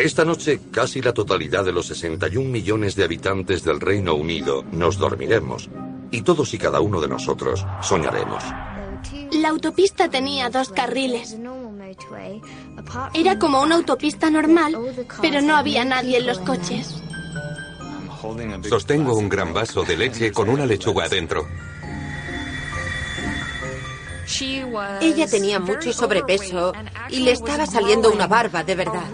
Esta noche, casi la totalidad de los 61 millones de habitantes del Reino Unido nos dormiremos. Y todos y cada uno de nosotros soñaremos. La autopista tenía dos carriles. Era como una autopista normal, pero no había nadie en los coches. Sostengo un gran vaso de leche con una lechuga adentro. Ella tenía mucho sobrepeso y le estaba saliendo una barba de verdad.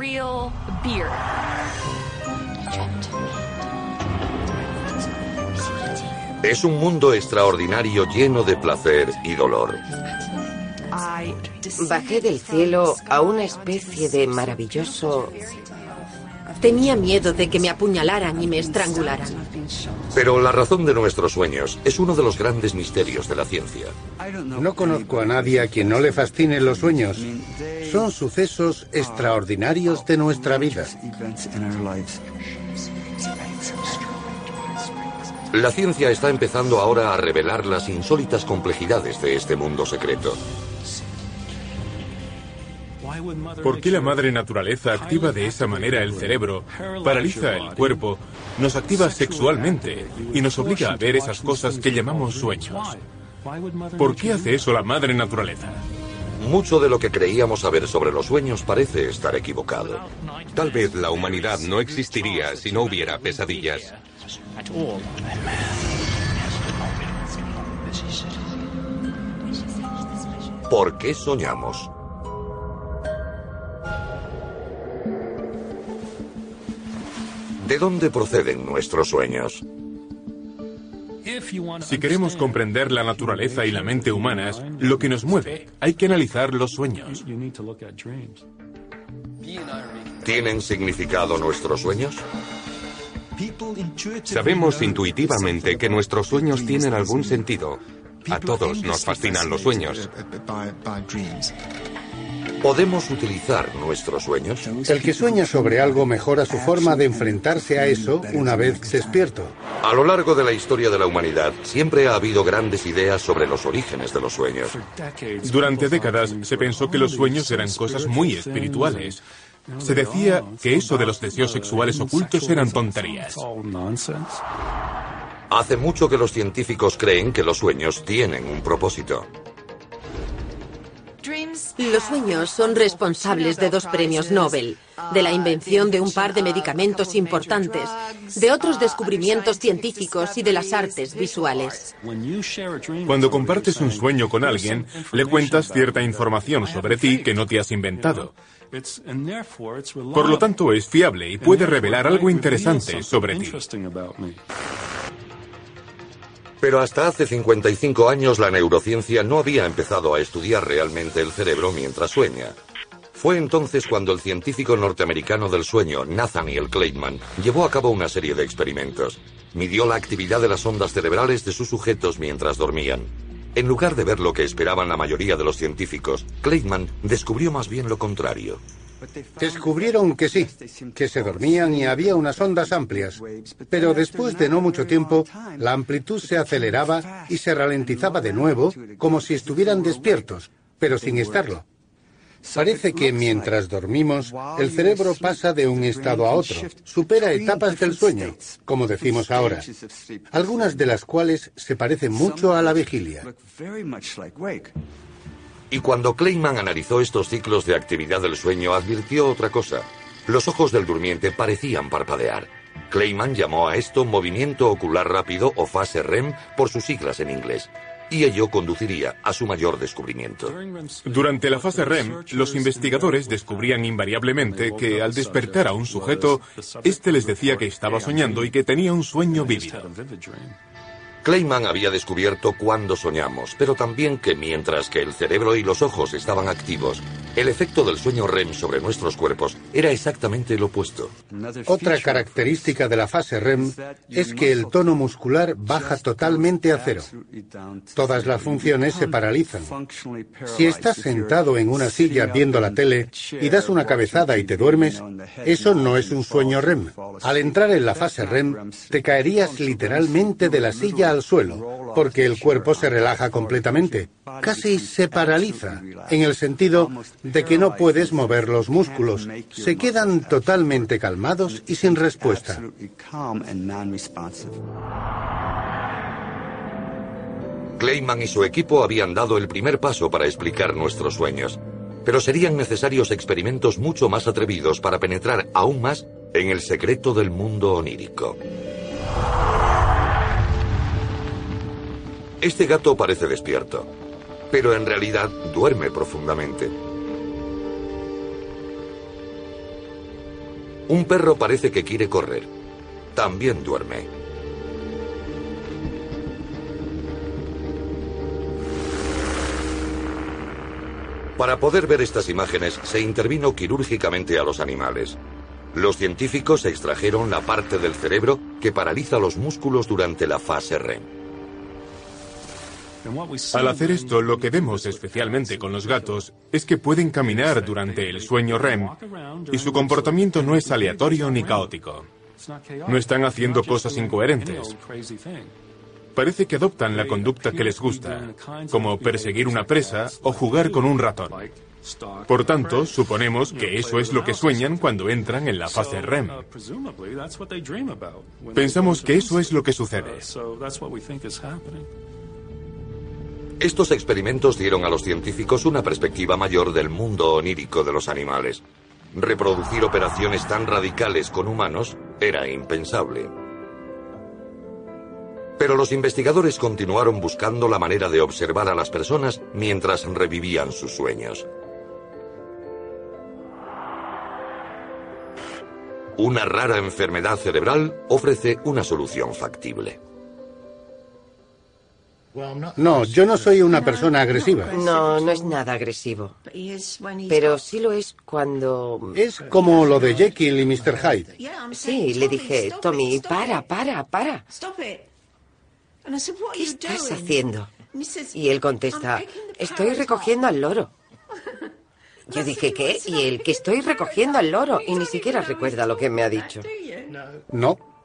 Es un mundo extraordinario lleno de placer y dolor. Bajé del cielo a una especie de maravilloso... Tenía miedo de que me apuñalaran y me estrangularan. Pero la razón de nuestros sueños es uno de los grandes misterios de la ciencia. No conozco a nadie a quien no le fascinen los sueños. Son sucesos extraordinarios de nuestra vida. La ciencia está empezando ahora a revelar las insólitas complejidades de este mundo secreto. ¿Por qué la madre naturaleza activa de esa manera el cerebro, paraliza el cuerpo, nos activa sexualmente y nos obliga a ver esas cosas que llamamos sueños? ¿Por qué hace eso la madre naturaleza? Mucho de lo que creíamos saber sobre los sueños parece estar equivocado. Tal vez la humanidad no existiría si no hubiera pesadillas. ¿Por qué soñamos? ¿De dónde proceden nuestros sueños? Si queremos comprender la naturaleza y la mente humanas, lo que nos mueve, hay que analizar los sueños. ¿Tienen significado nuestros sueños? Sabemos intuitivamente que nuestros sueños tienen algún sentido. A todos nos fascinan los sueños. ¿Podemos utilizar nuestros sueños? El que sueña sobre algo mejora su forma de enfrentarse a eso una vez despierto. A lo largo de la historia de la humanidad, siempre ha habido grandes ideas sobre los orígenes de los sueños. Durante décadas se pensó que los sueños eran cosas muy espirituales. Se decía que eso de los deseos sexuales ocultos eran tonterías. Hace mucho que los científicos creen que los sueños tienen un propósito. Los sueños son responsables de dos premios Nobel, de la invención de un par de medicamentos importantes, de otros descubrimientos científicos y de las artes visuales. Cuando compartes un sueño con alguien, le cuentas cierta información sobre ti que no te has inventado. Por lo tanto, es fiable y puede revelar algo interesante sobre ti. Pero hasta hace 55 años la neurociencia no había empezado a estudiar realmente el cerebro mientras sueña. Fue entonces cuando el científico norteamericano del sueño, Nathaniel Kleitman, llevó a cabo una serie de experimentos. Midió la actividad de las ondas cerebrales de sus sujetos mientras dormían. En lugar de ver lo que esperaban la mayoría de los científicos, Kleitman descubrió más bien lo contrario. Descubrieron que sí, que se dormían y había unas ondas amplias, pero después de no mucho tiempo, la amplitud se aceleraba y se ralentizaba de nuevo, como si estuvieran despiertos, pero sin estarlo. Parece que mientras dormimos, el cerebro pasa de un estado a otro, supera etapas del sueño, como decimos ahora, algunas de las cuales se parecen mucho a la vigilia. Y cuando Kleiman analizó estos ciclos de actividad del sueño, advirtió otra cosa. Los ojos del durmiente parecían parpadear. Kleiman llamó a esto movimiento ocular rápido o fase REM por sus siglas en inglés. Y ello conduciría a su mayor descubrimiento. Durante la fase REM, los investigadores descubrían invariablemente que al despertar a un sujeto, éste les decía que estaba soñando y que tenía un sueño vívido. Kleiman había descubierto cuándo soñamos, pero también que mientras que el cerebro y los ojos estaban activos, el efecto del sueño REM sobre nuestros cuerpos era exactamente el opuesto. Otra característica de la fase REM es que el tono muscular baja totalmente a cero. Todas las funciones se paralizan. Si estás sentado en una silla viendo la tele y das una cabezada y te duermes, eso no es un sueño REM. Al entrar en la fase REM, te caerías literalmente de la silla al suelo, porque el cuerpo se relaja completamente. casi se paraliza, en el sentido de que no puedes mover los músculos. Se quedan totalmente calmados y sin respuesta. Clayman y su equipo habían dado el primer paso para explicar nuestros sueños, pero serían necesarios experimentos mucho más atrevidos para penetrar aún más en el secreto del mundo onírico. Este gato parece despierto, pero en realidad duerme profundamente. Un perro parece que quiere correr. También duerme. Para poder ver estas imágenes se intervino quirúrgicamente a los animales. Los científicos extrajeron la parte del cerebro que paraliza los músculos durante la fase REM. Al hacer esto, lo que vemos especialmente con los gatos es que pueden caminar durante el sueño REM y su comportamiento no es aleatorio ni caótico. No están haciendo cosas incoherentes. Parece que adoptan la conducta que les gusta, como perseguir una presa o jugar con un ratón. Por tanto, suponemos que eso es lo que sueñan cuando entran en la fase REM. Pensamos que eso es lo que sucede. Estos experimentos dieron a los científicos una perspectiva mayor del mundo onírico de los animales. Reproducir operaciones tan radicales con humanos era impensable. Pero los investigadores continuaron buscando la manera de observar a las personas mientras revivían sus sueños. Una rara enfermedad cerebral ofrece una solución factible. No, yo no soy una persona agresiva. No, no es nada agresivo. Pero sí lo es cuando... Es como lo de Jekyll y Mr. Hyde. Sí, le dije, Tommy, para, para, para. ¿Qué estás haciendo? Y él contesta, estoy recogiendo al loro. Yo dije, ¿qué? Y él, que estoy recogiendo al loro. Y ni siquiera recuerda lo que me ha dicho. No.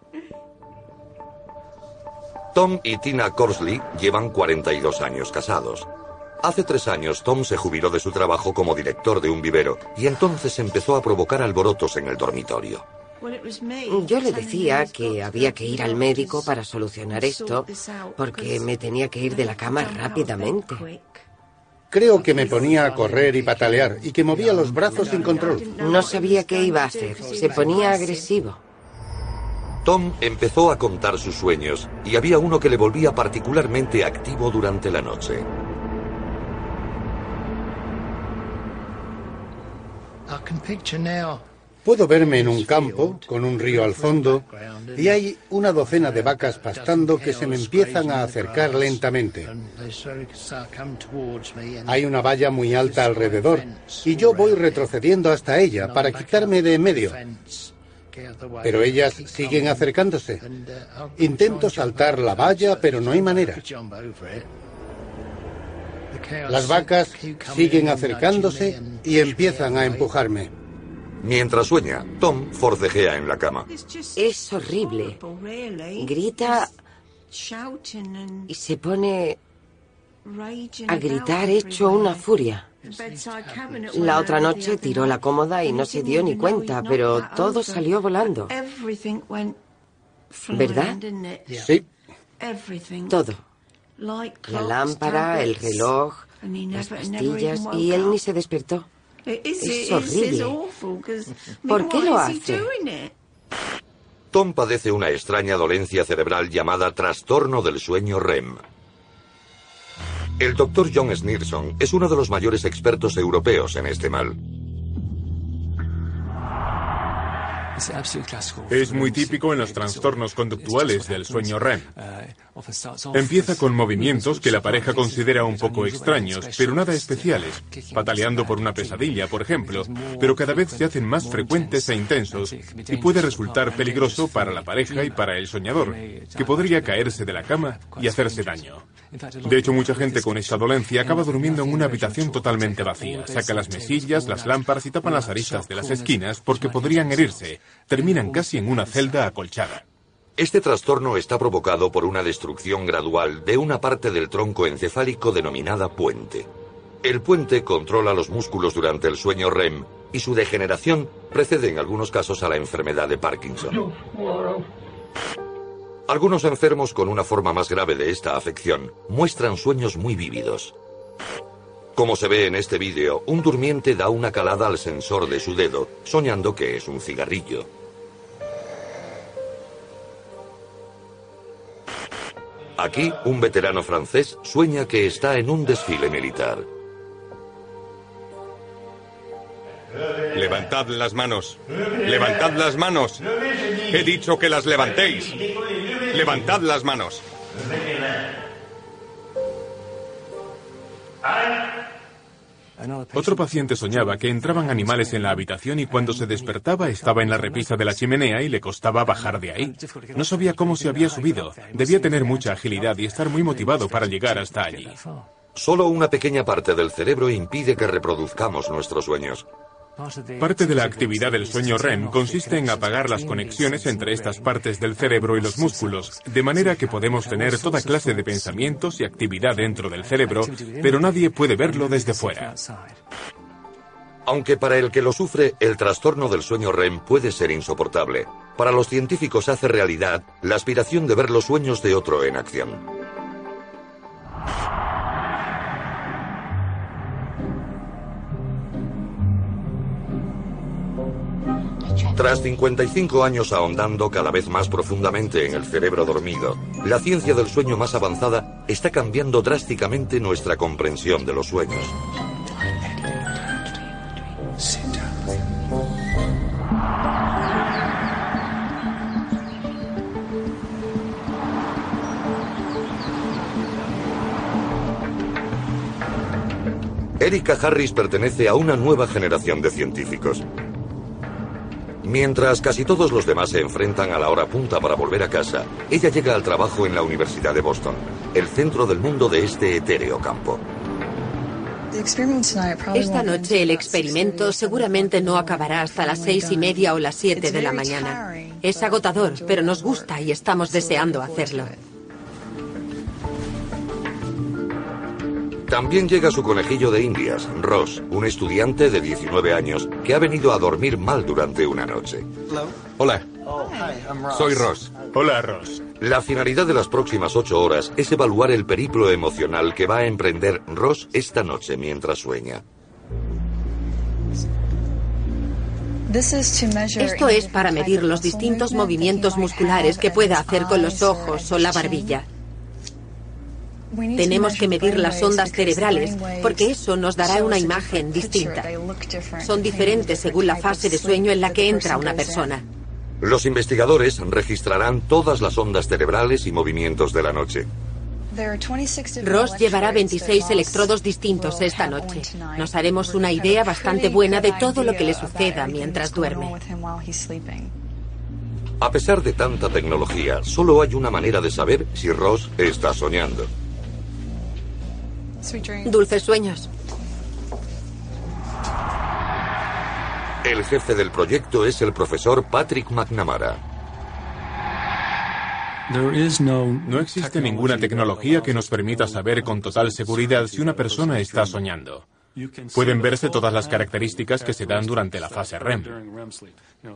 Tom y Tina Corsley llevan 42 años casados. Hace tres años Tom se jubiló de su trabajo como director de un vivero y entonces empezó a provocar alborotos en el dormitorio. Yo le decía que había que ir al médico para solucionar esto porque me tenía que ir de la cama rápidamente. Creo que me ponía a correr y patalear y que movía los brazos sin control. No sabía qué iba a hacer. Se ponía agresivo. Tom empezó a contar sus sueños y había uno que le volvía particularmente activo durante la noche. Puedo verme en un campo, con un río al fondo, y hay una docena de vacas pastando que se me empiezan a acercar lentamente. Hay una valla muy alta alrededor, y yo voy retrocediendo hasta ella para quitarme de en medio. Pero ellas siguen acercándose. Intento saltar la valla, pero no hay manera. Las vacas siguen acercándose y empiezan a empujarme. Mientras sueña, Tom forcejea en la cama. Es horrible. Grita y se pone a gritar hecho una furia. La otra noche tiró la cómoda y no se dio ni cuenta, pero todo salió volando. ¿Verdad? Sí. Todo. La lámpara, el reloj, las pastillas y él ni se despertó. Es horrible. ¿Por qué lo hace? Tom padece una extraña dolencia cerebral llamada trastorno del sueño REM. El doctor John Snirson es uno de los mayores expertos europeos en este mal. Es muy típico en los trastornos conductuales del sueño REM. Empieza con movimientos que la pareja considera un poco extraños, pero nada especiales, pataleando por una pesadilla, por ejemplo, pero cada vez se hacen más frecuentes e intensos y puede resultar peligroso para la pareja y para el soñador, que podría caerse de la cama y hacerse daño. De hecho, mucha gente con esta dolencia acaba durmiendo en una habitación totalmente vacía. Saca las mesillas, las lámparas y tapan las aristas de las esquinas porque podrían herirse. Terminan casi en una celda acolchada. Este trastorno está provocado por una destrucción gradual de una parte del tronco encefálico denominada puente. El puente controla los músculos durante el sueño REM y su degeneración precede en algunos casos a la enfermedad de Parkinson. Algunos enfermos con una forma más grave de esta afección muestran sueños muy vívidos. Como se ve en este vídeo, un durmiente da una calada al sensor de su dedo, soñando que es un cigarrillo. Aquí, un veterano francés sueña que está en un desfile militar. Levantad las manos. Levantad las manos. He dicho que las levantéis. Levantad las manos. Otro paciente soñaba que entraban animales en la habitación y cuando se despertaba estaba en la repisa de la chimenea y le costaba bajar de ahí. No sabía cómo se había subido. Debía tener mucha agilidad y estar muy motivado para llegar hasta allí. Solo una pequeña parte del cerebro impide que reproduzcamos nuestros sueños. Parte de la actividad del sueño REM consiste en apagar las conexiones entre estas partes del cerebro y los músculos, de manera que podemos tener toda clase de pensamientos y actividad dentro del cerebro, pero nadie puede verlo desde fuera. Aunque para el que lo sufre, el trastorno del sueño REM puede ser insoportable. Para los científicos hace realidad la aspiración de ver los sueños de otro en acción. Tras 55 años ahondando cada vez más profundamente en el cerebro dormido, la ciencia del sueño más avanzada está cambiando drásticamente nuestra comprensión de los sueños. Erika Harris pertenece a una nueva generación de científicos. Mientras casi todos los demás se enfrentan a la hora punta para volver a casa, ella llega al trabajo en la Universidad de Boston, el centro del mundo de este etéreo campo. Esta noche el experimento seguramente no acabará hasta las seis y media o las siete de la mañana. Es agotador, pero nos gusta y estamos deseando hacerlo. También llega su conejillo de indias, Ross, un estudiante de 19 años que ha venido a dormir mal durante una noche. Hola. Soy Ross. Hola, Ross. La finalidad de las próximas ocho horas es evaluar el periplo emocional que va a emprender Ross esta noche mientras sueña. Esto es para medir los distintos movimientos musculares que pueda hacer con los ojos o la barbilla. Tenemos que medir las ondas cerebrales porque eso nos dará una imagen distinta. Son diferentes según la fase de sueño en la que entra una persona. Los investigadores registrarán todas las ondas cerebrales y movimientos de la noche. Ross llevará 26 electrodos distintos esta noche. Nos haremos una idea bastante buena de todo lo que le suceda mientras duerme. A pesar de tanta tecnología, solo hay una manera de saber si Ross está soñando. Dulces sueños. El jefe del proyecto es el profesor Patrick McNamara. No existe ninguna tecnología que nos permita saber con total seguridad si una persona está soñando. Pueden verse todas las características que se dan durante la fase REM.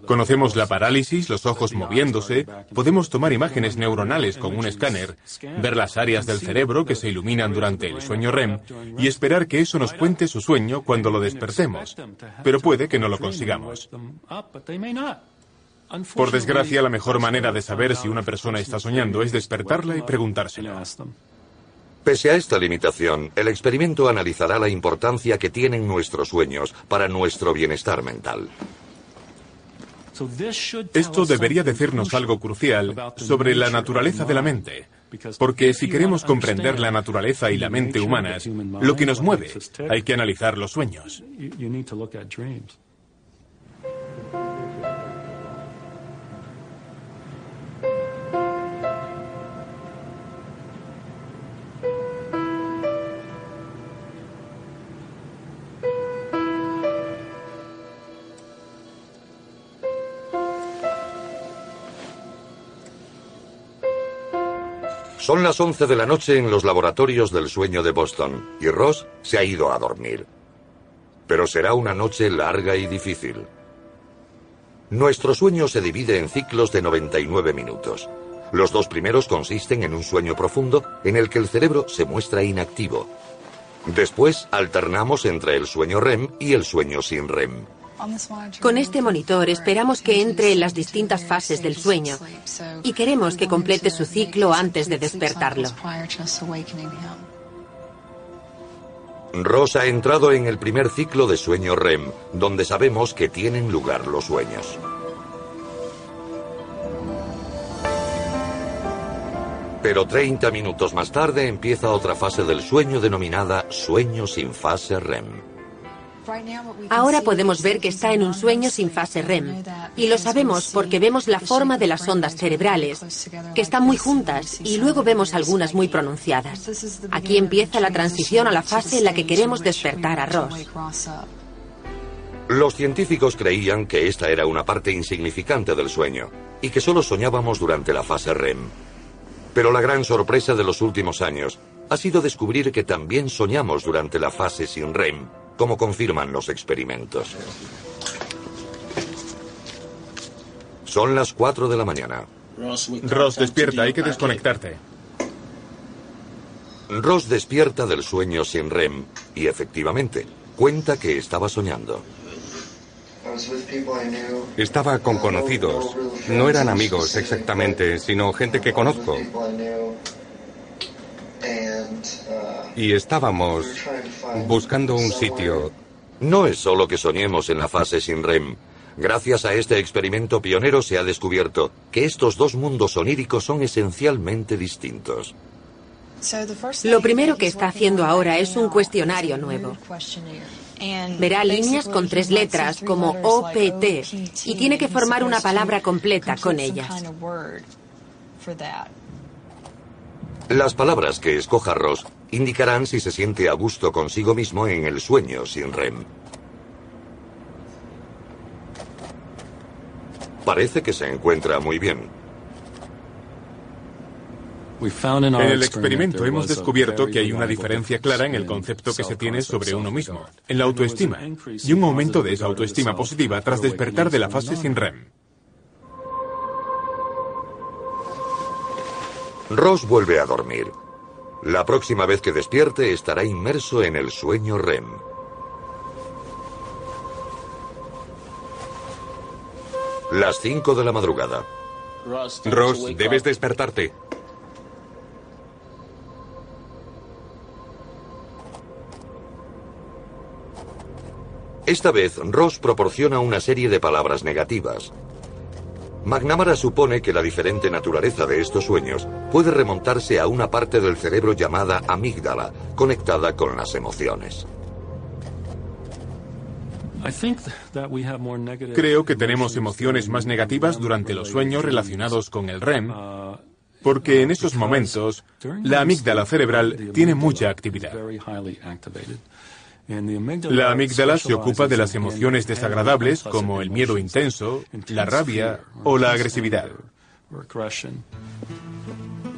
Conocemos la parálisis, los ojos moviéndose, podemos tomar imágenes neuronales con un escáner, ver las áreas del cerebro que se iluminan durante el sueño REM y esperar que eso nos cuente su sueño cuando lo despertemos. Pero puede que no lo consigamos. Por desgracia, la mejor manera de saber si una persona está soñando es despertarla y preguntárselo. Pese a esta limitación, el experimento analizará la importancia que tienen nuestros sueños para nuestro bienestar mental. Esto debería decirnos algo crucial sobre la naturaleza de la mente, porque si queremos comprender la naturaleza y la mente humanas, lo que nos mueve, hay que analizar los sueños. Son las 11 de la noche en los laboratorios del sueño de Boston y Ross se ha ido a dormir. Pero será una noche larga y difícil. Nuestro sueño se divide en ciclos de 99 minutos. Los dos primeros consisten en un sueño profundo en el que el cerebro se muestra inactivo. Después alternamos entre el sueño REM y el sueño sin REM. Con este monitor esperamos que entre en las distintas fases del sueño y queremos que complete su ciclo antes de despertarlo. Ross ha entrado en el primer ciclo de sueño REM, donde sabemos que tienen lugar los sueños. Pero 30 minutos más tarde empieza otra fase del sueño denominada sueño sin fase REM. Ahora podemos ver que está en un sueño sin fase REM. Y lo sabemos porque vemos la forma de las ondas cerebrales, que están muy juntas, y luego vemos algunas muy pronunciadas. Aquí empieza la transición a la fase en la que queremos despertar a Ross. Los científicos creían que esta era una parte insignificante del sueño y que solo soñábamos durante la fase REM. Pero la gran sorpresa de los últimos años ha sido descubrir que también soñamos durante la fase sin REM como confirman los experimentos. Son las 4 de la mañana. Ross, despierta, hay que desconectarte. Ross despierta del sueño sin REM y efectivamente cuenta que estaba soñando. Estaba con conocidos. No eran amigos exactamente, sino gente que conozco. Y estábamos buscando un sitio. No es solo que soñemos en la fase sin REM. Gracias a este experimento pionero se ha descubierto que estos dos mundos oníricos son esencialmente distintos. Lo primero que está haciendo ahora es un cuestionario nuevo. Verá líneas con tres letras como OPT y tiene que formar una palabra completa con ellas. Las palabras que escoja Ross indicarán si se siente a gusto consigo mismo en el sueño sin REM. Parece que se encuentra muy bien. En el experimento hemos descubierto que hay una diferencia clara en el concepto que se tiene sobre uno mismo, en la autoestima, y un aumento de esa autoestima positiva tras despertar de la fase sin REM. Ross vuelve a dormir. La próxima vez que despierte estará inmerso en el sueño REM. Las 5 de la madrugada. Ross, debes despertarte. Esta vez, Ross proporciona una serie de palabras negativas. McNamara supone que la diferente naturaleza de estos sueños puede remontarse a una parte del cerebro llamada amígdala, conectada con las emociones. Creo que tenemos emociones más negativas durante los sueños relacionados con el REM, porque en esos momentos la amígdala cerebral tiene mucha actividad. La amígdala se ocupa de las emociones desagradables como el miedo intenso, la rabia o la agresividad.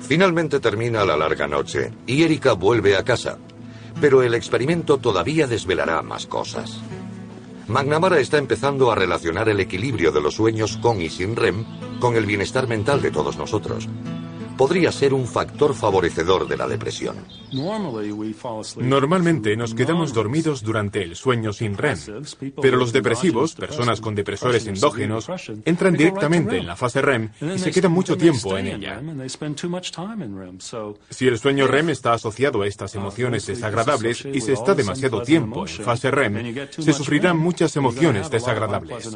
Finalmente termina la larga noche y Erika vuelve a casa. Pero el experimento todavía desvelará más cosas. McNamara está empezando a relacionar el equilibrio de los sueños con y sin REM con el bienestar mental de todos nosotros podría ser un factor favorecedor de la depresión. Normalmente nos quedamos dormidos durante el sueño sin REM, pero los depresivos, personas con depresores endógenos, entran directamente en la fase REM y se quedan mucho tiempo en ella. Si el sueño REM está asociado a estas emociones desagradables y se está demasiado tiempo en fase REM, se sufrirán muchas emociones desagradables.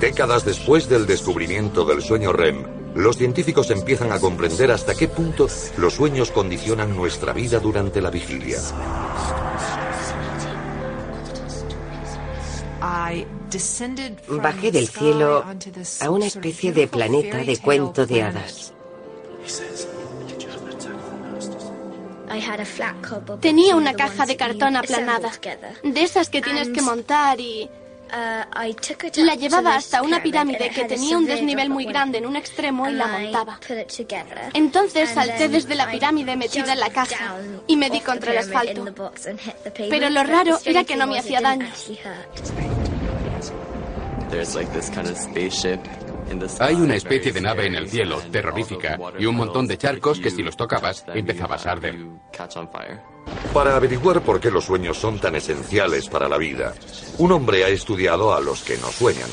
Décadas después del descubrimiento del sueño REM, los científicos empiezan a comprender hasta qué punto los sueños condicionan nuestra vida durante la vigilia. Bajé del cielo a una especie de planeta de cuento de hadas. Tenía una caja de cartón aplanada, de esas que tienes que montar y... La llevaba hasta una pirámide que tenía un desnivel muy grande en un extremo y la montaba. Entonces salté desde la pirámide metida en la caja y me di contra el asfalto. Pero lo raro era que no me hacía daño. Hay una especie de nave en el cielo, terrorífica, y un montón de charcos que si los tocabas empezabas a arder. Para averiguar por qué los sueños son tan esenciales para la vida, un hombre ha estudiado a los que no sueñan.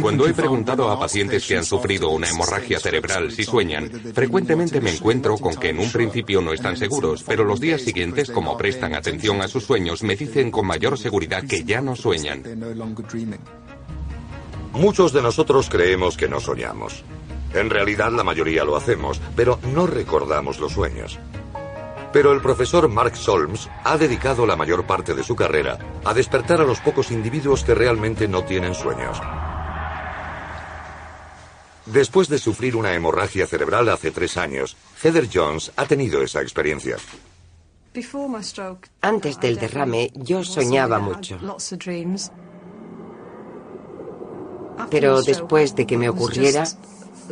Cuando he preguntado a pacientes que han sufrido una hemorragia cerebral si sueñan, frecuentemente me encuentro con que en un principio no están seguros, pero los días siguientes, como prestan atención a sus sueños, me dicen con mayor seguridad que ya no sueñan. Muchos de nosotros creemos que no soñamos. En realidad la mayoría lo hacemos, pero no recordamos los sueños. Pero el profesor Mark Solms ha dedicado la mayor parte de su carrera a despertar a los pocos individuos que realmente no tienen sueños. Después de sufrir una hemorragia cerebral hace tres años, Heather Jones ha tenido esa experiencia. Antes del derrame yo soñaba mucho. Pero después de que me ocurriera,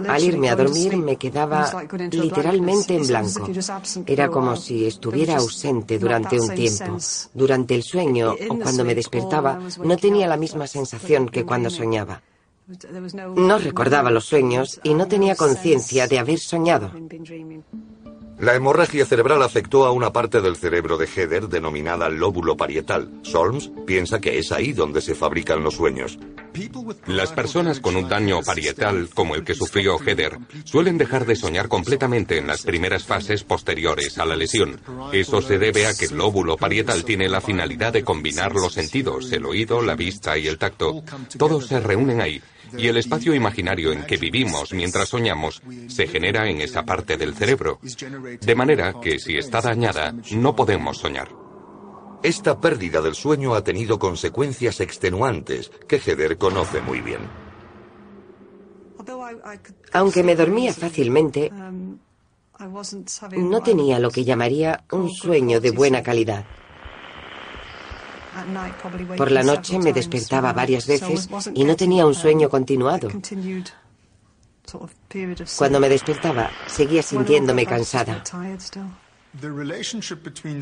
al irme a dormir me quedaba literalmente en blanco. Era como si estuviera ausente durante un tiempo. Durante el sueño o cuando me despertaba no tenía la misma sensación que cuando soñaba. No recordaba los sueños y no tenía conciencia de haber soñado. La hemorragia cerebral afectó a una parte del cerebro de Heather denominada lóbulo parietal. Solms piensa que es ahí donde se fabrican los sueños. Las personas con un daño parietal, como el que sufrió Heather, suelen dejar de soñar completamente en las primeras fases posteriores a la lesión. Eso se debe a que el lóbulo parietal tiene la finalidad de combinar los sentidos, el oído, la vista y el tacto. Todos se reúnen ahí y el espacio imaginario en que vivimos mientras soñamos se genera en esa parte del cerebro, de manera que si está dañada no podemos soñar. Esta pérdida del sueño ha tenido consecuencias extenuantes que Heather conoce muy bien. Aunque me dormía fácilmente, no tenía lo que llamaría un sueño de buena calidad. Por la noche me despertaba varias veces y no tenía un sueño continuado. Cuando me despertaba, seguía sintiéndome cansada.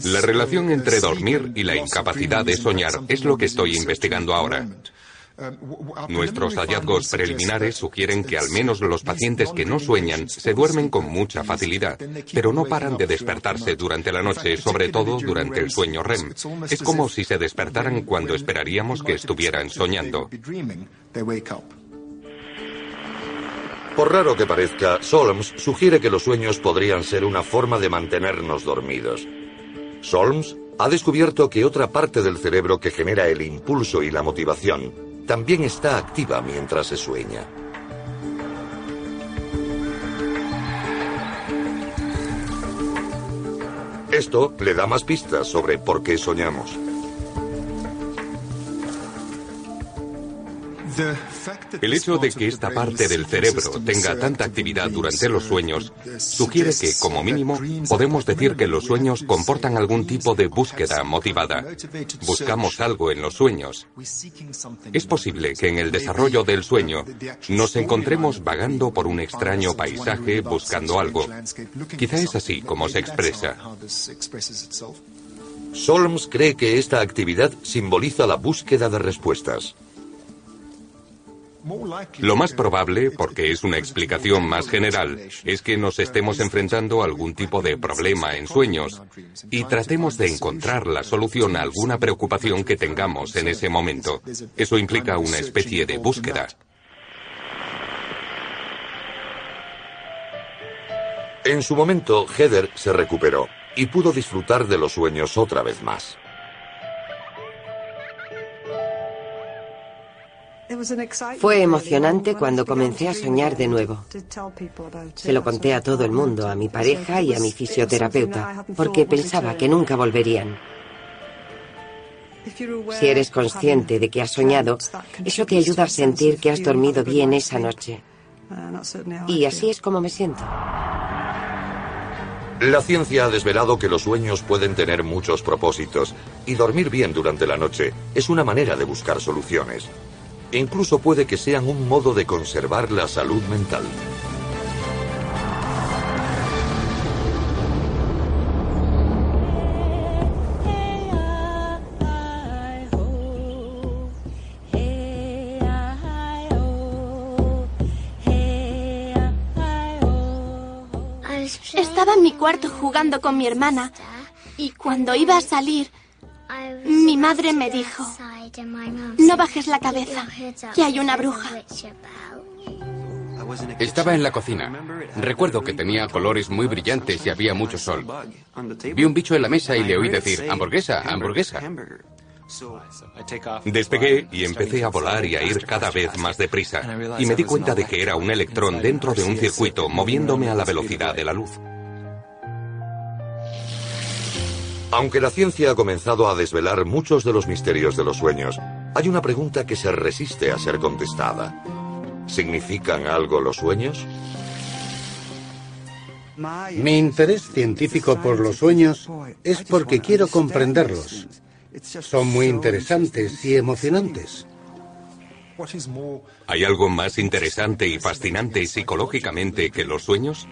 La relación entre dormir y la incapacidad de soñar es lo que estoy investigando ahora. Nuestros hallazgos preliminares sugieren que al menos los pacientes que no sueñan se duermen con mucha facilidad, pero no paran de despertarse durante la noche, sobre todo durante el sueño REM. Es como si se despertaran cuando esperaríamos que estuvieran soñando. Por raro que parezca, Solms sugiere que los sueños podrían ser una forma de mantenernos dormidos. Solms ha descubierto que otra parte del cerebro que genera el impulso y la motivación también está activa mientras se sueña. Esto le da más pistas sobre por qué soñamos. El hecho de que esta parte del cerebro tenga tanta actividad durante los sueños sugiere que, como mínimo, podemos decir que los sueños comportan algún tipo de búsqueda motivada. Buscamos algo en los sueños. Es posible que en el desarrollo del sueño nos encontremos vagando por un extraño paisaje buscando algo. Quizá es así como se expresa. Solms cree que esta actividad simboliza la búsqueda de respuestas. Lo más probable, porque es una explicación más general, es que nos estemos enfrentando a algún tipo de problema en sueños y tratemos de encontrar la solución a alguna preocupación que tengamos en ese momento. Eso implica una especie de búsqueda. En su momento, Heather se recuperó y pudo disfrutar de los sueños otra vez más. Fue emocionante cuando comencé a soñar de nuevo. Se lo conté a todo el mundo, a mi pareja y a mi fisioterapeuta, porque pensaba que nunca volverían. Si eres consciente de que has soñado, eso te ayuda a sentir que has dormido bien esa noche. Y así es como me siento. La ciencia ha desvelado que los sueños pueden tener muchos propósitos y dormir bien durante la noche es una manera de buscar soluciones. Incluso puede que sean un modo de conservar la salud mental. Estaba en mi cuarto jugando con mi hermana y cuando iba a salir, mi madre me dijo, no bajes la cabeza, que hay una bruja. Estaba en la cocina. Recuerdo que tenía colores muy brillantes y había mucho sol. Vi un bicho en la mesa y le oí decir, hamburguesa, hamburguesa. Despegué y empecé a volar y a ir cada vez más deprisa. Y me di cuenta de que era un electrón dentro de un circuito moviéndome a la velocidad de la luz. Aunque la ciencia ha comenzado a desvelar muchos de los misterios de los sueños, hay una pregunta que se resiste a ser contestada. ¿Significan algo los sueños? Mi interés científico por los sueños es porque quiero comprenderlos. Son muy interesantes y emocionantes. ¿Hay algo más interesante y fascinante psicológicamente que los sueños?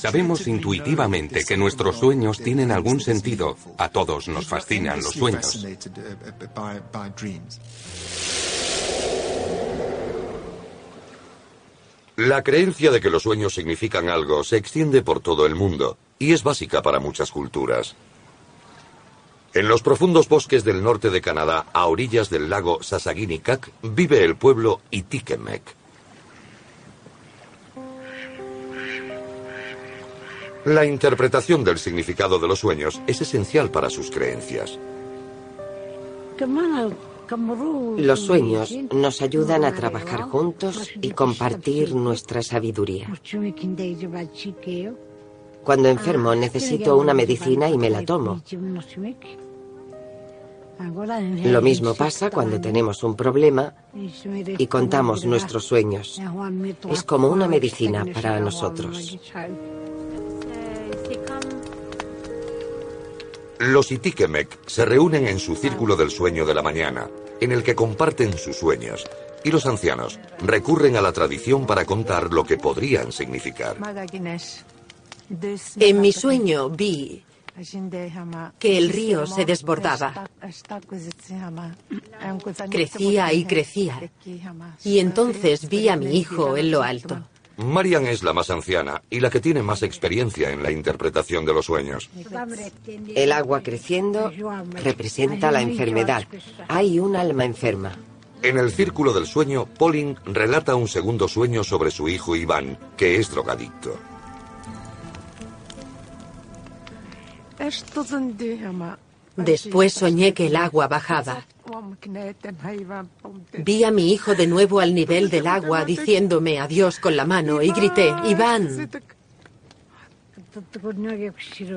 Sabemos intuitivamente que nuestros sueños tienen algún sentido. A todos nos fascinan los sueños. La creencia de que los sueños significan algo se extiende por todo el mundo y es básica para muchas culturas. En los profundos bosques del norte de Canadá, a orillas del lago Sasaginikak, vive el pueblo Itiquemec. La interpretación del significado de los sueños es esencial para sus creencias. Los sueños nos ayudan a trabajar juntos y compartir nuestra sabiduría. Cuando enfermo necesito una medicina y me la tomo. Lo mismo pasa cuando tenemos un problema y contamos nuestros sueños. Es como una medicina para nosotros. Los Itiquemec se reúnen en su círculo del sueño de la mañana, en el que comparten sus sueños, y los ancianos recurren a la tradición para contar lo que podrían significar. En mi sueño vi que el río se desbordaba. Crecía y crecía. Y entonces vi a mi hijo en lo alto. Marian es la más anciana y la que tiene más experiencia en la interpretación de los sueños. El agua creciendo representa la enfermedad. Hay un alma enferma. En el círculo del sueño, Pauline relata un segundo sueño sobre su hijo Iván, que es drogadicto. Después soñé que el agua bajaba. Vi a mi hijo de nuevo al nivel del agua diciéndome adiós con la mano y grité, Iván.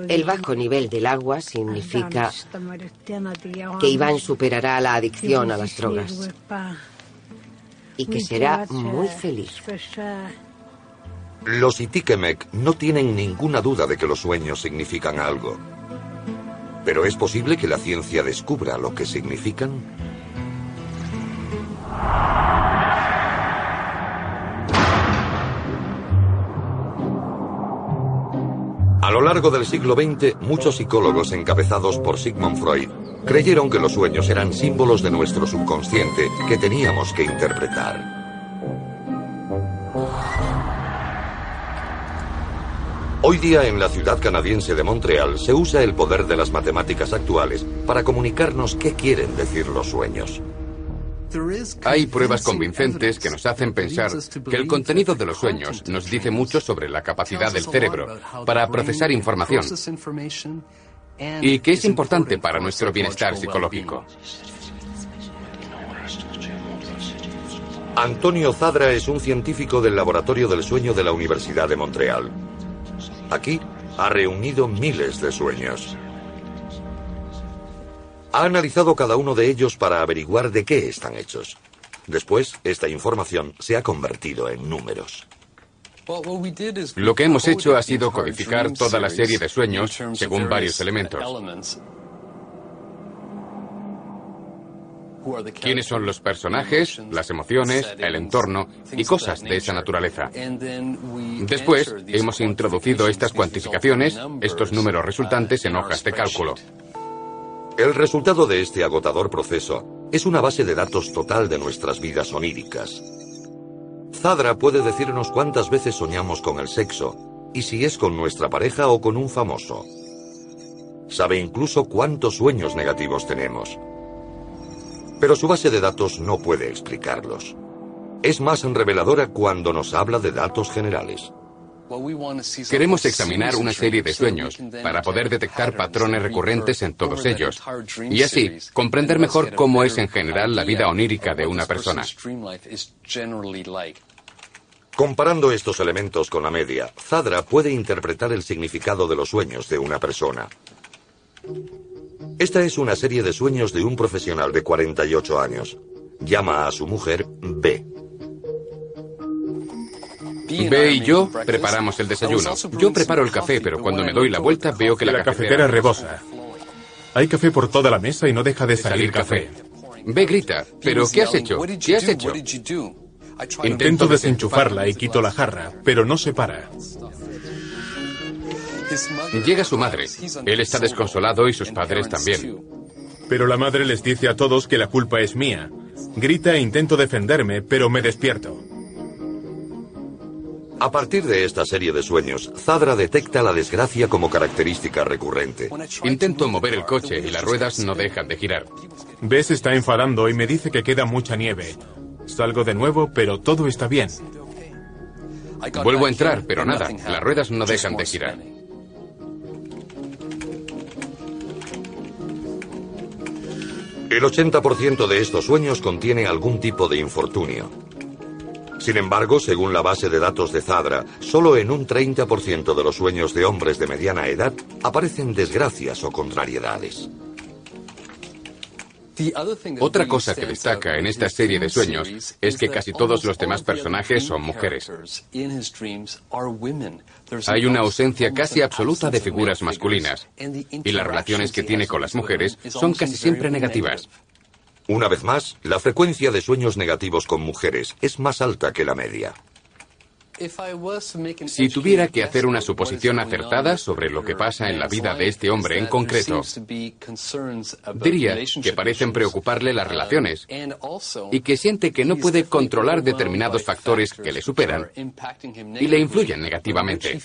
El bajo nivel del agua significa que Iván superará la adicción a las drogas y que será muy feliz. Los Itiquemec no tienen ninguna duda de que los sueños significan algo. Pero ¿es posible que la ciencia descubra lo que significan? A lo largo del siglo XX, muchos psicólogos encabezados por Sigmund Freud creyeron que los sueños eran símbolos de nuestro subconsciente que teníamos que interpretar. Hoy día en la ciudad canadiense de Montreal se usa el poder de las matemáticas actuales para comunicarnos qué quieren decir los sueños. Hay pruebas convincentes que nos hacen pensar que el contenido de los sueños nos dice mucho sobre la capacidad del cerebro para procesar información y que es importante para nuestro bienestar psicológico. Antonio Zadra es un científico del Laboratorio del Sueño de la Universidad de Montreal. Aquí ha reunido miles de sueños. Ha analizado cada uno de ellos para averiguar de qué están hechos. Después, esta información se ha convertido en números. Lo que hemos hecho ha sido codificar toda la serie de sueños según varios elementos. Quiénes son los personajes, las emociones, el entorno y cosas de esa naturaleza. Después, hemos introducido estas cuantificaciones, estos números resultantes en hojas de cálculo. El resultado de este agotador proceso es una base de datos total de nuestras vidas oníricas. Zadra puede decirnos cuántas veces soñamos con el sexo y si es con nuestra pareja o con un famoso. Sabe incluso cuántos sueños negativos tenemos. Pero su base de datos no puede explicarlos. Es más reveladora cuando nos habla de datos generales. Queremos examinar una serie de sueños para poder detectar patrones recurrentes en todos ellos y así comprender mejor cómo es en general la vida onírica de una persona. Comparando estos elementos con la media, Zadra puede interpretar el significado de los sueños de una persona. Esta es una serie de sueños de un profesional de 48 años. Llama a su mujer B. B y yo preparamos el desayuno. Yo preparo el café, pero cuando me doy la vuelta veo que la, cafetera, rebosa. Hay café por toda la mesa y no deja de salir, café. B grita, ¿pero qué has hecho? ¿Qué has hecho? Intento desenchufarla y quito la jarra, pero no se para. Llega su madre. Él está desconsolado y sus padres también. Pero la madre les dice a todos que la culpa es mía. Grita e intento defenderme, pero me despierto. A partir de esta serie de sueños, Zadra detecta la desgracia como característica recurrente. Intento mover el coche y las ruedas no dejan de girar. Bess está enfadando y me dice que queda mucha nieve. Salgo de nuevo, pero todo está bien. Vuelvo a entrar, pero nada, las ruedas no dejan de girar. El 80% de estos sueños contiene algún tipo de infortunio. Sin embargo, según la base de datos de Zadra, solo en un 30% de los sueños de hombres de mediana edad aparecen desgracias o contrariedades. Otra cosa que destaca en esta serie de sueños es que casi todos los demás personajes son mujeres. Hay una ausencia casi absoluta de figuras masculinas y las relaciones que tiene con las mujeres son casi siempre negativas. Una vez más, la frecuencia de sueños negativos con mujeres es más alta que la media. Si tuviera que hacer una suposición acertada sobre lo que pasa en la vida de este hombre en concreto, diría que parecen preocuparle las relaciones y que siente que no puede controlar determinados factores que le superan y le influyen negativamente.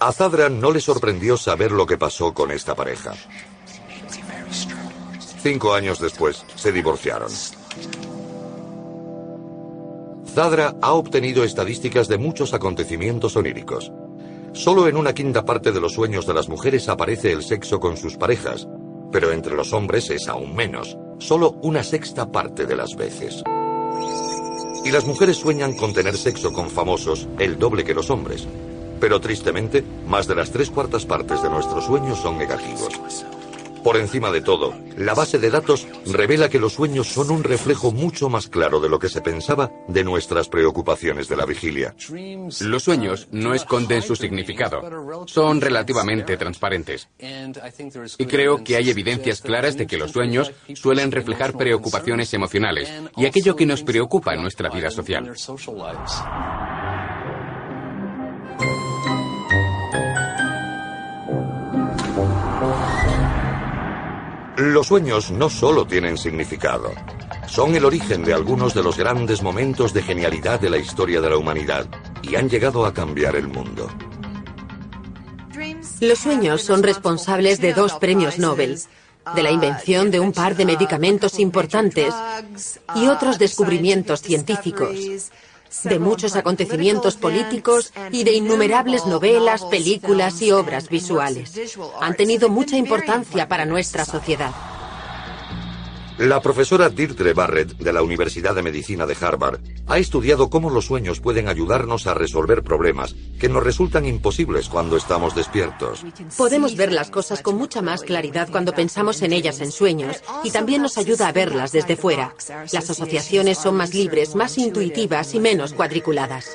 A Zadra no le sorprendió saber lo que pasó con esta pareja. Cinco años después, se divorciaron. Zadra ha obtenido estadísticas de muchos acontecimientos oníricos. Solo en una quinta parte de los sueños de las mujeres aparece el sexo con sus parejas, pero entre los hombres es aún menos, solo una sexta parte de las veces. Y las mujeres sueñan con tener sexo con famosos el doble que los hombres, pero tristemente, más de las tres cuartas partes de nuestros sueños son negativos. Por encima de todo, la base de datos revela que los sueños son un reflejo mucho más claro de lo que se pensaba de nuestras preocupaciones de la vigilia. Los sueños no esconden su significado, son relativamente transparentes. Y creo que hay evidencias claras de que los sueños suelen reflejar preocupaciones emocionales y aquello que nos preocupa en nuestra vida social. Los sueños no solo tienen significado, son el origen de algunos de los grandes momentos de genialidad de la historia de la humanidad y han llegado a cambiar el mundo. Los sueños son responsables de dos premios Nobel, de la invención de un par de medicamentos importantes y otros descubrimientos científicos, de muchos acontecimientos políticos y de innumerables novelas, películas y obras visuales. Han tenido mucha importancia para nuestra sociedad. La profesora Deirdre Barrett de la Universidad de Medicina de Harvard ha estudiado cómo los sueños pueden ayudarnos a resolver problemas que nos resultan imposibles cuando estamos despiertos. Podemos ver las cosas con mucha más claridad cuando pensamos en ellas en sueños y también nos ayuda a verlas desde fuera. Las asociaciones son más libres, más intuitivas y menos cuadriculadas.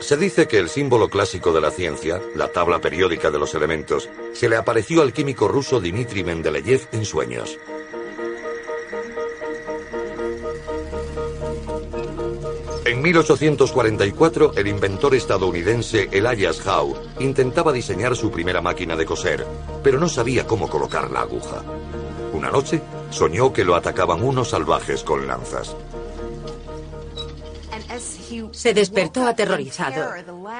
Se dice que el símbolo clásico de la ciencia, la tabla periódica de los elementos, se le apareció al químico ruso Dmitri Mendeleev en sueños. En 1844, el inventor estadounidense Elias Howe intentaba diseñar su primera máquina de coser, pero no sabía cómo colocar la aguja. Una noche, soñó que lo atacaban unos salvajes con lanzas. Se despertó aterrorizado,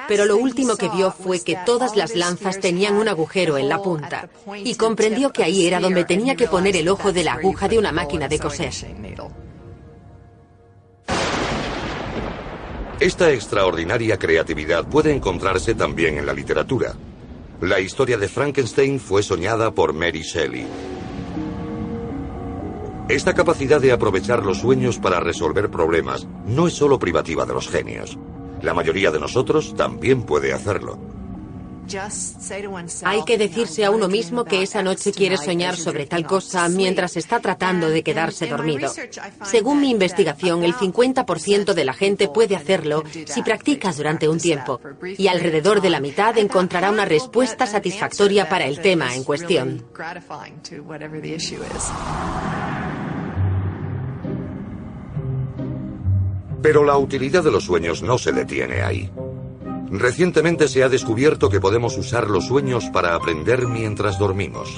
pero lo último que vio fue que todas las lanzas tenían un agujero en la punta y comprendió que ahí era donde tenía que poner el ojo de la aguja de una máquina de coser. Esta extraordinaria creatividad puede encontrarse también en la literatura. La historia de Frankenstein fue soñada por Mary Shelley. Esta capacidad de aprovechar los sueños para resolver problemas no es solo privativa de los genios. La mayoría de nosotros también puede hacerlo. Hay que decirse a uno mismo que esa noche quiere soñar sobre tal cosa mientras está tratando de quedarse dormido. Según mi investigación, el 50% de la gente puede hacerlo si practicas durante un tiempo y alrededor de la mitad encontrará una respuesta satisfactoria para el tema en cuestión. Pero la utilidad de los sueños no se detiene ahí. Recientemente se ha descubierto que podemos usar los sueños para aprender mientras dormimos.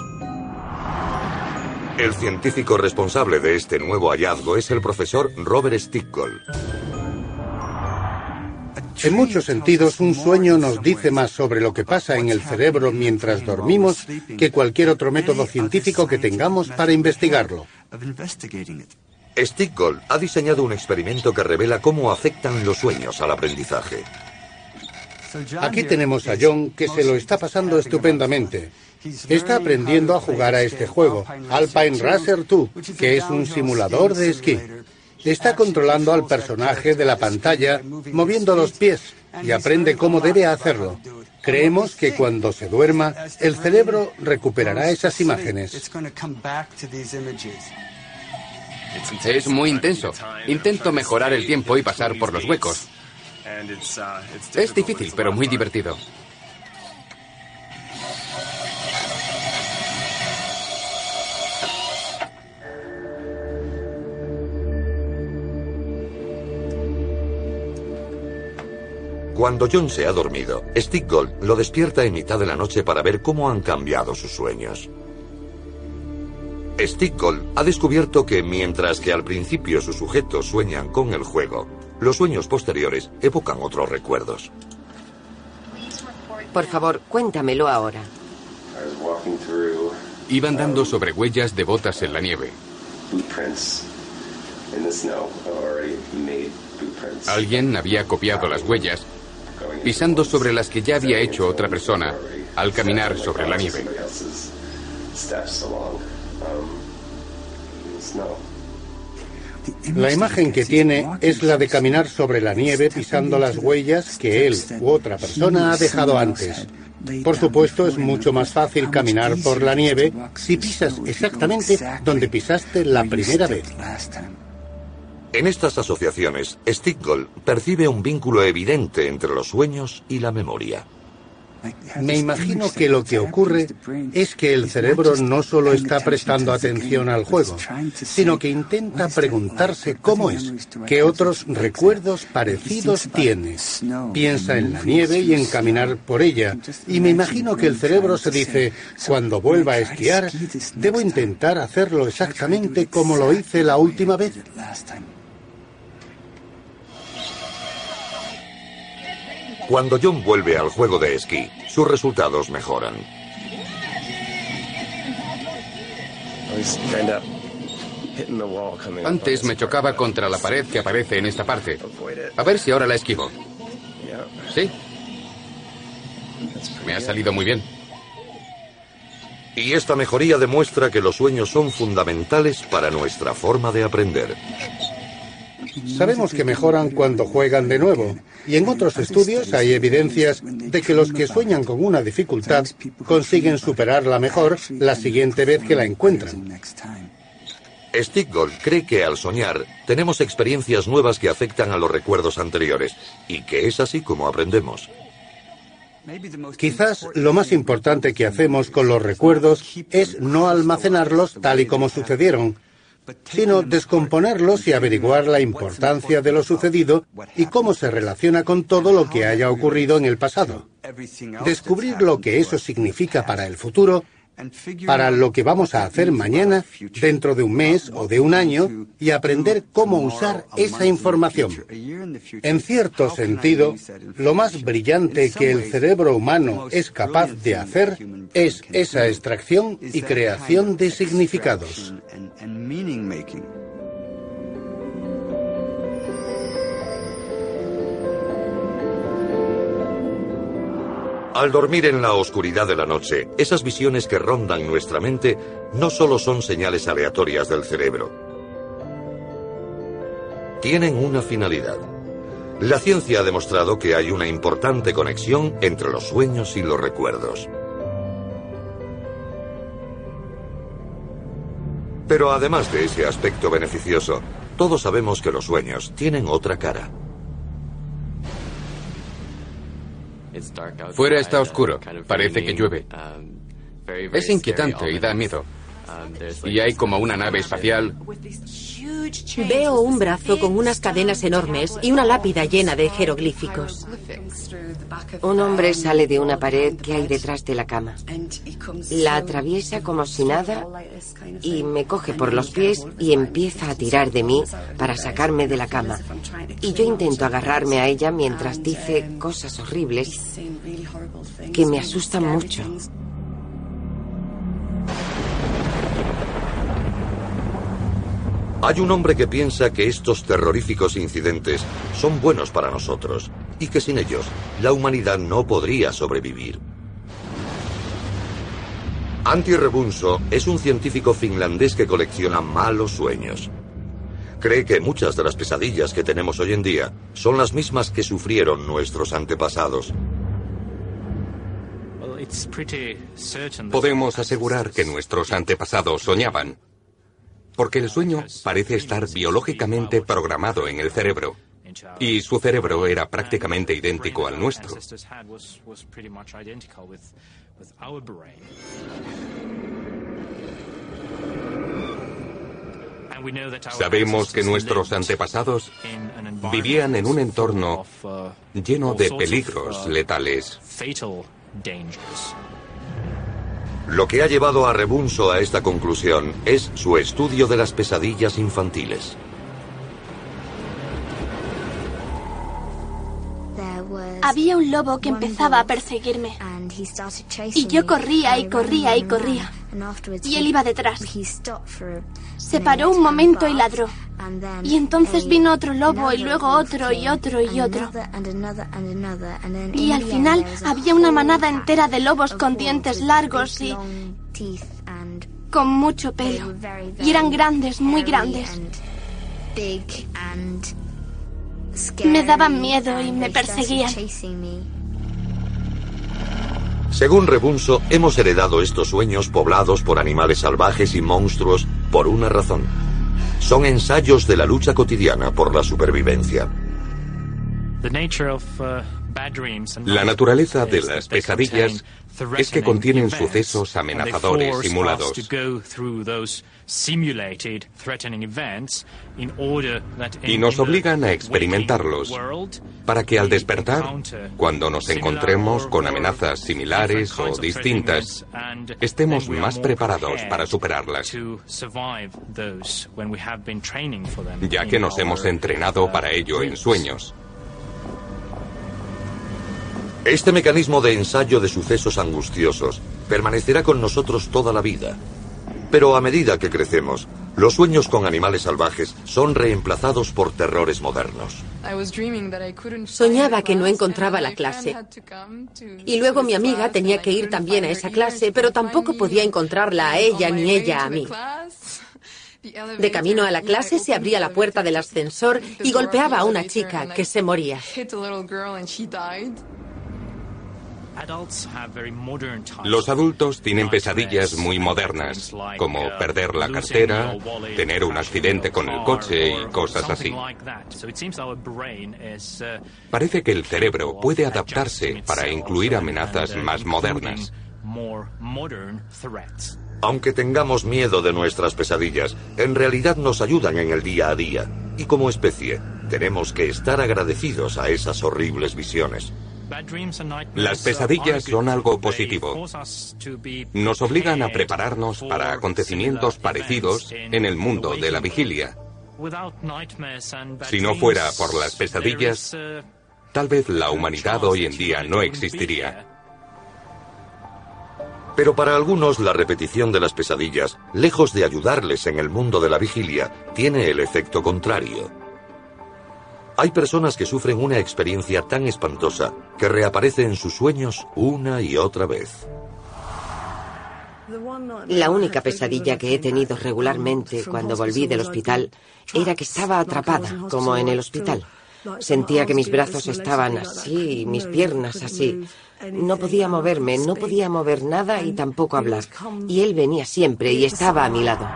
El científico responsable de este nuevo hallazgo es el profesor Robert Stickgold. En muchos sentidos, un sueño nos dice más sobre lo que pasa en el cerebro mientras dormimos que cualquier otro método científico que tengamos para investigarlo. Stickgold ha diseñado un experimento que revela cómo afectan los sueños al aprendizaje. Aquí tenemos a John que se lo está pasando estupendamente. Está aprendiendo a jugar a este juego, Alpine Racer 2, que es un simulador de esquí. Está controlando al personaje de la pantalla, moviendo los pies, y aprende cómo debe hacerlo. Creemos que cuando se duerma, el cerebro recuperará esas imágenes. Es muy intenso. Intento mejorar el tiempo y pasar por los huecos. Es difícil, pero muy divertido. Cuando John se ha dormido, Stickgold lo despierta en mitad de la noche para ver cómo han cambiado sus sueños. Stickgold ha descubierto que mientras que al principio sus sujetos sueñan con el juego, los sueños posteriores evocan otros recuerdos. Por favor, cuéntamelo ahora. Iba andando sobre huellas de botas en la nieve. Alguien había copiado las huellas, pisando sobre las que ya había hecho otra persona al caminar sobre la nieve. La imagen que tiene es la de caminar sobre la nieve pisando las huellas que él u otra persona ha dejado antes. Por supuesto, es mucho más fácil caminar por la nieve si pisas exactamente donde pisaste la primera vez. En estas asociaciones, Stickgold percibe un vínculo evidente entre los sueños y la memoria. Me imagino que lo que ocurre es que el cerebro no solo está prestando atención al juego, sino que intenta preguntarse cómo es, qué otros recuerdos parecidos tiene. Piensa en la nieve y en caminar por ella, y me imagino que el cerebro se dice, cuando vuelva a esquiar, debo intentar hacerlo exactamente como lo hice la última vez. Cuando John vuelve al juego de esquí, sus resultados mejoran. Antes me chocaba contra la pared que aparece en esta parte. A ver si ahora la esquivo. ¿Sí? Me ha salido muy bien. Y esta mejoría demuestra que los sueños son fundamentales para nuestra forma de aprender. Sabemos que mejoran cuando juegan de nuevo, y en otros estudios hay evidencias de que los que sueñan con una dificultad consiguen superarla mejor la siguiente vez que la encuentran. Stiggold cree que al soñar tenemos experiencias nuevas que afectan a los recuerdos anteriores y que es así como aprendemos. Quizás lo más importante que hacemos con los recuerdos es no almacenarlos tal y como sucedieron, sino descomponerlos y averiguar la importancia de lo sucedido y cómo se relaciona con todo lo que haya ocurrido en el pasado. Descubrir lo que eso significa para el futuro para lo que vamos a hacer mañana, dentro de un mes o de un año, y aprender cómo usar esa información. En cierto sentido, lo más brillante que el cerebro humano es capaz de hacer es esa extracción y creación de significados. Al dormir en la oscuridad de la noche, esas visiones que rondan nuestra mente no solo son señales aleatorias del cerebro. Tienen una finalidad. La ciencia ha demostrado que hay una importante conexión entre los sueños y los recuerdos. Pero además de ese aspecto beneficioso, todos sabemos que los sueños tienen otra cara. Fuera está oscuro. Parece que llueve. Es inquietante y da miedo. Y hay como una nave espacial. Veo un brazo con unas cadenas enormes y una lápida llena de jeroglíficos. Un hombre sale de una pared que hay detrás de la cama. La atraviesa como si nada y me coge por los pies y empieza a tirar de mí para sacarme de la cama. Y yo intento agarrarme a ella mientras dice cosas horribles que me asustan mucho. Hay un hombre que piensa que estos terroríficos incidentes son buenos para nosotros y que sin ellos la humanidad no podría sobrevivir. Antti Rebunso es un científico finlandés que colecciona malos sueños. Cree que muchas de las pesadillas que tenemos hoy en día son las mismas que sufrieron nuestros antepasados. Podemos asegurar que nuestros antepasados soñaban, porque el sueño parece estar biológicamente programado en el cerebro. Y su cerebro era prácticamente idéntico al nuestro. Sabemos que nuestros antepasados vivían en un entorno lleno de peligros letales. Lo que ha llevado a Rebunso a esta conclusión es su estudio de las pesadillas infantiles. Había un lobo que empezaba a perseguirme. Y yo corría y corría y corría. Y él iba detrás. Se paró un momento y ladró. Y entonces vino otro lobo y luego otro y otro y otro. Y al final había una manada entera de lobos con dientes largos y con mucho pelo. Y eran grandes, muy grandes. Me daban miedo y me perseguían. Según Rebunso, hemos heredado estos sueños poblados por animales salvajes y monstruos por una razón. Son ensayos de la lucha cotidiana por la supervivencia. La naturaleza de las pesadillas es que contienen sucesos amenazadores simulados. Y nos obligan a experimentarlos para que al despertar, cuando nos encontremos con amenazas similares o distintas, estemos más preparados para superarlas, ya que nos hemos entrenado para ello en sueños. Este mecanismo de ensayo de sucesos angustiosos permanecerá con nosotros toda la vida. Pero a medida que crecemos, los sueños con animales salvajes son reemplazados por terrores modernos. Soñaba que no encontraba la clase. Y luego mi amiga tenía que ir también a esa clase, pero tampoco podía encontrarla a ella ni ella a mí. De camino a la clase se abría la puerta del ascensor y golpeaba a una chica que se moría. Los adultos tienen pesadillas muy modernas, como perder la cartera, tener un accidente con el coche y cosas así. Parece que el cerebro puede adaptarse para incluir amenazas más modernas. Aunque tengamos miedo de nuestras pesadillas, en realidad nos ayudan en el día a día. Y como especie, tenemos que estar agradecidos a esas horribles visiones. Las pesadillas son algo positivo. Nos obligan a prepararnos para acontecimientos parecidos en el mundo de la vigilia. Si no fuera por las pesadillas, tal vez la humanidad hoy en día no existiría. Pero para algunos la repetición de las pesadillas, lejos de ayudarles en el mundo de la vigilia, tiene el efecto contrario. Hay personas que sufren una experiencia tan espantosa que reaparece en sus sueños una y otra vez. La única pesadilla que he tenido regularmente cuando volví del hospital era que estaba atrapada, como en el hospital. Sentía que mis brazos estaban así, mis piernas así. No podía moverme, no podía mover nada y tampoco hablar. Y él venía siempre y estaba a mi lado.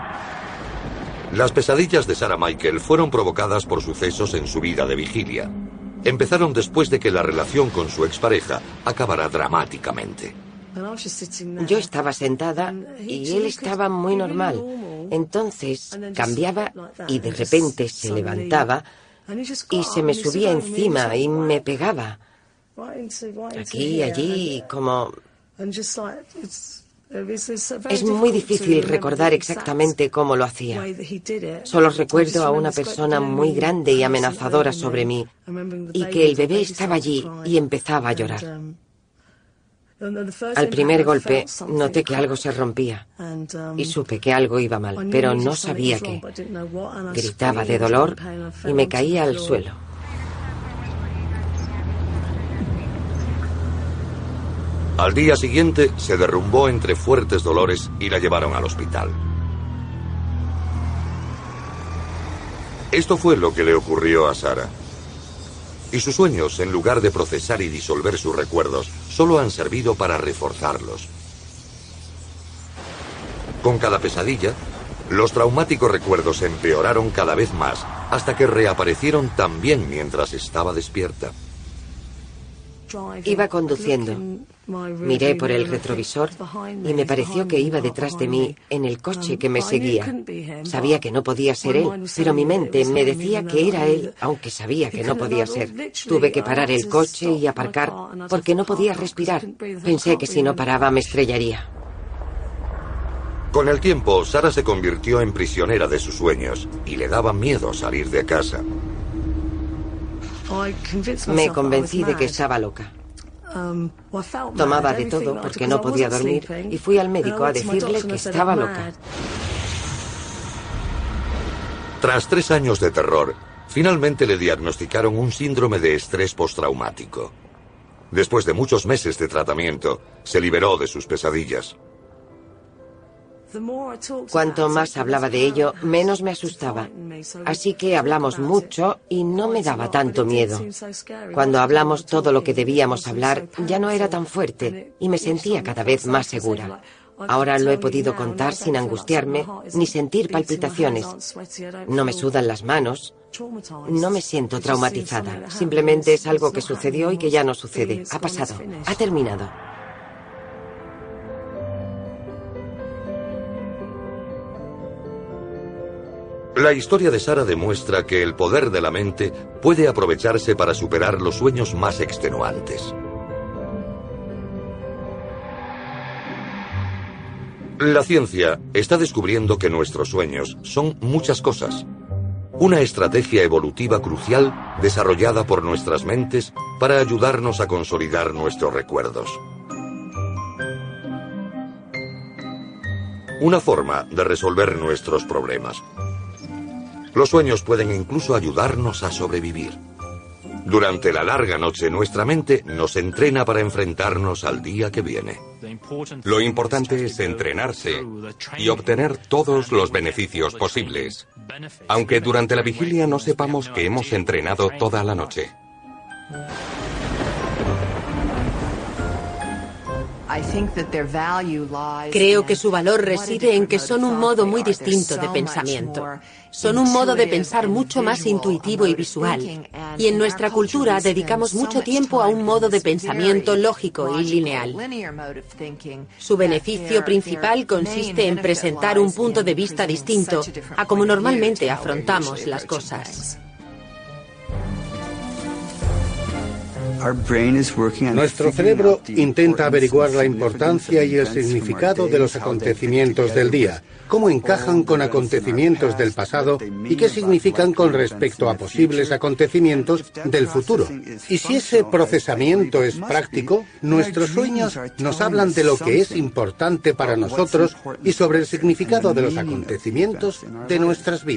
Las pesadillas de Sarah Michael fueron provocadas por sucesos en su vida de vigilia. Empezaron después de que la relación con su expareja acabara dramáticamente. Yo estaba sentada y él estaba muy normal. Entonces cambiaba y de repente se levantaba y se me subía encima y me pegaba. Aquí allí, como... Es muy difícil recordar exactamente cómo lo hacía. Solo recuerdo a una persona muy grande y amenazadora sobre mí y que el bebé estaba allí y empezaba a llorar. Al primer golpe noté que algo se rompía y supe que algo iba mal, pero no sabía qué. Gritaba de dolor y me caía al suelo. Al día siguiente se derrumbó entre fuertes dolores y la llevaron al hospital. Esto fue lo que le ocurrió a Sara. Y sus sueños, en lugar de procesar y disolver sus recuerdos, solo han servido para reforzarlos. Con cada pesadilla, los traumáticos recuerdos empeoraron cada vez más hasta que reaparecieron también mientras estaba despierta. Iba conduciendo. Miré por el retrovisor y me pareció que iba detrás de mí en el coche que me seguía. Sabía que no podía ser él, pero mi mente me decía que era él, aunque sabía que no podía ser. Tuve que parar el coche y aparcar porque no podía respirar. Pensé que si no paraba me estrellaría. Con el tiempo, Sara se convirtió en prisionera de sus sueños y le daba miedo salir de casa. Me convencí de que estaba loca. Tomaba de todo porque no podía dormir y fui al médico a decirle que estaba loca. Tras tres años de terror, finalmente le diagnosticaron un síndrome de estrés postraumático. Después de muchos meses de tratamiento, se liberó de sus pesadillas. Cuanto más hablaba de ello, menos me asustaba. Así que hablamos mucho y no me daba tanto miedo. Cuando hablamos todo lo que debíamos hablar, ya no era tan fuerte y me sentía cada vez más segura. Ahora lo he podido contar sin angustiarme ni sentir palpitaciones. No me sudan las manos. No me siento traumatizada. Simplemente es algo que sucedió y que ya no sucede. Ha pasado. Ha terminado. La historia de Sara demuestra que el poder de la mente puede aprovecharse para superar los sueños más extenuantes. La ciencia está descubriendo que nuestros sueños son muchas cosas. Una estrategia evolutiva crucial desarrollada por nuestras mentes para ayudarnos a consolidar nuestros recuerdos. Una forma de resolver nuestros problemas. Los sueños pueden incluso ayudarnos a sobrevivir. Durante la larga noche nuestra mente nos entrena para enfrentarnos al día que viene. Lo importante es entrenarse y obtener todos los beneficios posibles, aunque durante la vigilia no sepamos que hemos entrenado toda la noche. Creo que su valor reside en que son un modo muy distinto de pensamiento. Son un modo de pensar mucho más intuitivo y visual. Y en nuestra cultura dedicamos mucho tiempo a un modo de pensamiento lógico y lineal. Su beneficio principal consiste en presentar un punto de vista distinto a como normalmente afrontamos las cosas. Nuestro cerebro intenta averiguar la importancia y el significado de los acontecimientos del día, cómo encajan con acontecimientos del pasado y qué significan con respecto a posibles acontecimientos del futuro. Y si ese procesamiento es práctico, nuestros sueños nos hablan de lo que es importante para nosotros y sobre el significado de los acontecimientos de nuestras vidas.